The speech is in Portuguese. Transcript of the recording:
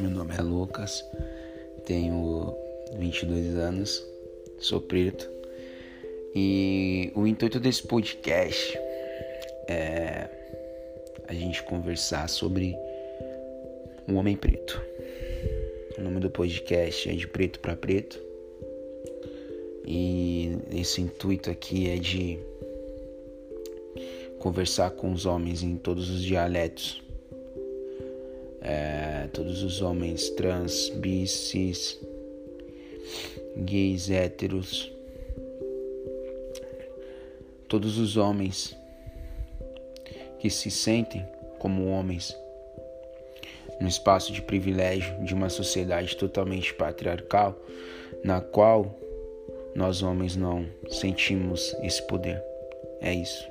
Meu nome é Lucas, tenho 22 anos, sou preto. E o intuito desse podcast é a gente conversar sobre o homem preto. O nome do podcast é de preto para preto. E esse intuito aqui é de conversar com os homens em todos os dialetos é, todos os homens trans, bis, cis, gays, héteros, todos os homens que se sentem como homens no espaço de privilégio de uma sociedade totalmente patriarcal, na qual nós homens não sentimos esse poder. É isso.